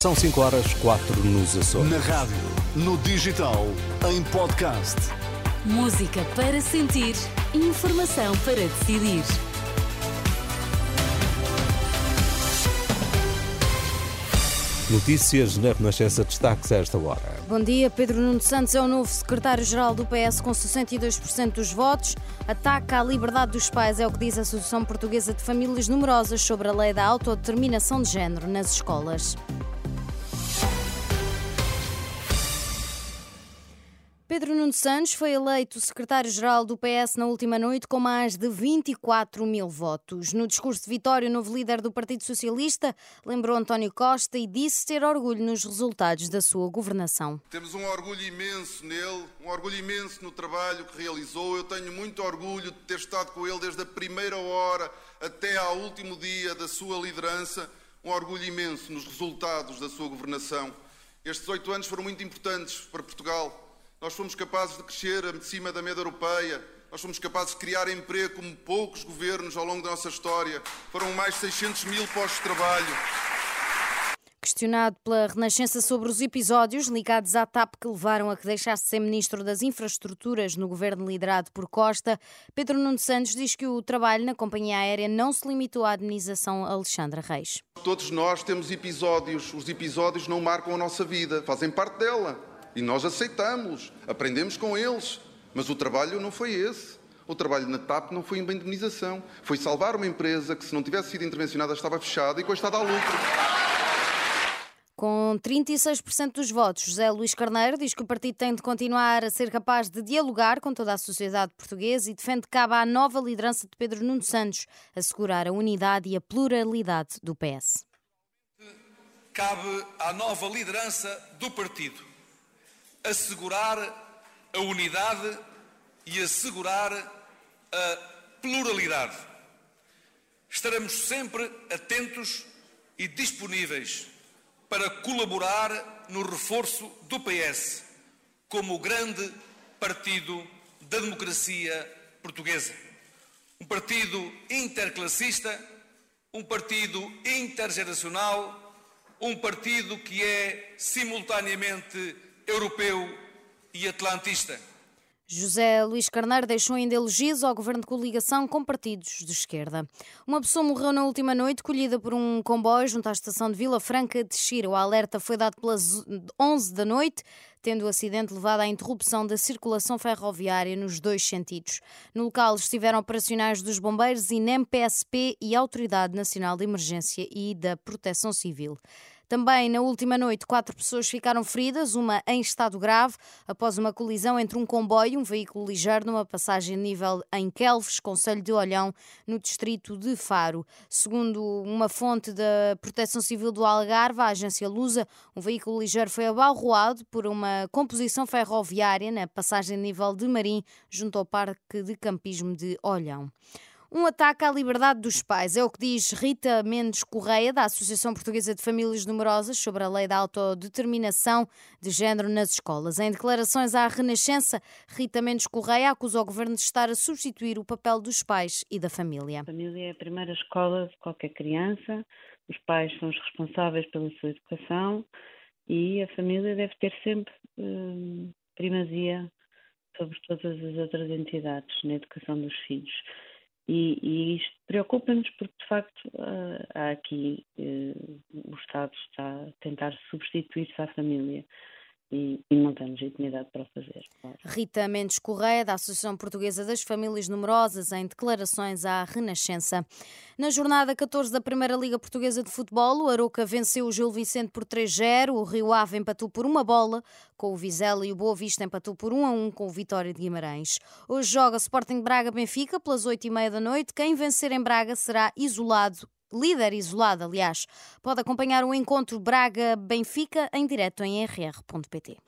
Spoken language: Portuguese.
São 5 horas 4 nos Açores. Na rádio, no digital, em podcast. Música para sentir, informação para decidir. Notícias na Renascença destaques a esta hora. Bom dia, Pedro Nuno Santos é o novo secretário-geral do PS com 62% dos votos. Ataca a liberdade dos pais, é o que diz a Associação Portuguesa de Famílias Numerosas sobre a lei da autodeterminação de género nas escolas. Pedro Nuno Santos foi eleito secretário-geral do PS na última noite com mais de 24 mil votos. No discurso de vitória, o novo líder do Partido Socialista lembrou António Costa e disse ter orgulho nos resultados da sua governação. Temos um orgulho imenso nele, um orgulho imenso no trabalho que realizou. Eu tenho muito orgulho de ter estado com ele desde a primeira hora até ao último dia da sua liderança. Um orgulho imenso nos resultados da sua governação. Estes oito anos foram muito importantes para Portugal nós fomos capazes de crescer acima da média europeia. Nós fomos capazes de criar emprego como poucos governos ao longo da nossa história. Foram mais de 600 mil postos de trabalho. Questionado pela Renascença sobre os episódios ligados à TAP que levaram a que deixasse de ser Ministro das Infraestruturas no governo liderado por Costa, Pedro Nuno Santos diz que o trabalho na companhia aérea não se limitou à administração Alexandra Reis. Todos nós temos episódios, os episódios não marcam a nossa vida, fazem parte dela. E nós aceitamos, aprendemos com eles. Mas o trabalho não foi esse. O trabalho na TAP não foi uma indemnização. Foi salvar uma empresa que, se não tivesse sido intervencionada, estava fechada e com estado a lucro. Com 36% dos votos, José Luís Carneiro diz que o partido tem de continuar a ser capaz de dialogar com toda a sociedade portuguesa e defende que cabe à nova liderança de Pedro Nuno Santos assegurar a unidade e a pluralidade do PS. Cabe à nova liderança do partido assegurar a unidade e assegurar a pluralidade. Estaremos sempre atentos e disponíveis para colaborar no reforço do PS como o grande partido da democracia portuguesa. Um partido interclassista, um partido intergeracional, um partido que é simultaneamente europeu e atlantista. José Luís Carneiro deixou ainda elogios ao governo de coligação com partidos de esquerda. Uma pessoa morreu na última noite, colhida por um comboio junto à estação de Vila Franca de Xira. O alerta foi dado pelas 11 da noite, tendo o acidente levado à interrupção da circulação ferroviária nos dois sentidos. No local estiveram operacionais dos bombeiros, INEM, PSP e Autoridade Nacional de Emergência e da Proteção Civil. Também na última noite, quatro pessoas ficaram feridas, uma em estado grave, após uma colisão entre um comboio e um veículo ligeiro numa passagem nível em Kelves, Conselho de Olhão, no distrito de Faro. Segundo uma fonte da Proteção Civil do Algarve, a agência Lusa, um veículo ligeiro foi abalroado por uma composição ferroviária na passagem nível de Marim, junto ao Parque de Campismo de Olhão. Um ataque à liberdade dos pais, é o que diz Rita Mendes Correia, da Associação Portuguesa de Famílias Numerosas, sobre a lei da autodeterminação de género nas escolas. Em declarações à Renascença, Rita Mendes Correia acusa o governo de estar a substituir o papel dos pais e da família. A família é a primeira escola de qualquer criança, os pais são os responsáveis pela sua educação e a família deve ter sempre hum, primazia sobre todas as outras entidades na educação dos filhos. E, e isto preocupa-nos porque, de facto, uh, há aqui uh, o Estado está a tentar substituir-se à família e, e, não temos intimidade para fazer. Claro. Rita Mendes Correia, da Associação Portuguesa das Famílias Numerosas, em declarações à Renascença. Na jornada 14 da Primeira Liga Portuguesa de Futebol, o Aroca venceu o Gil Vicente por 3-0, o Rio Ave empatou por uma bola com o Vizela e o Boa Vista empatou por 1 a 1 com o Vitória de Guimarães. Hoje joga Sporting Braga-Benfica pelas 8h30 da noite. Quem vencer em Braga será isolado líder isolado, aliás. Pode acompanhar o encontro Braga-Benfica em direto em rr.pt.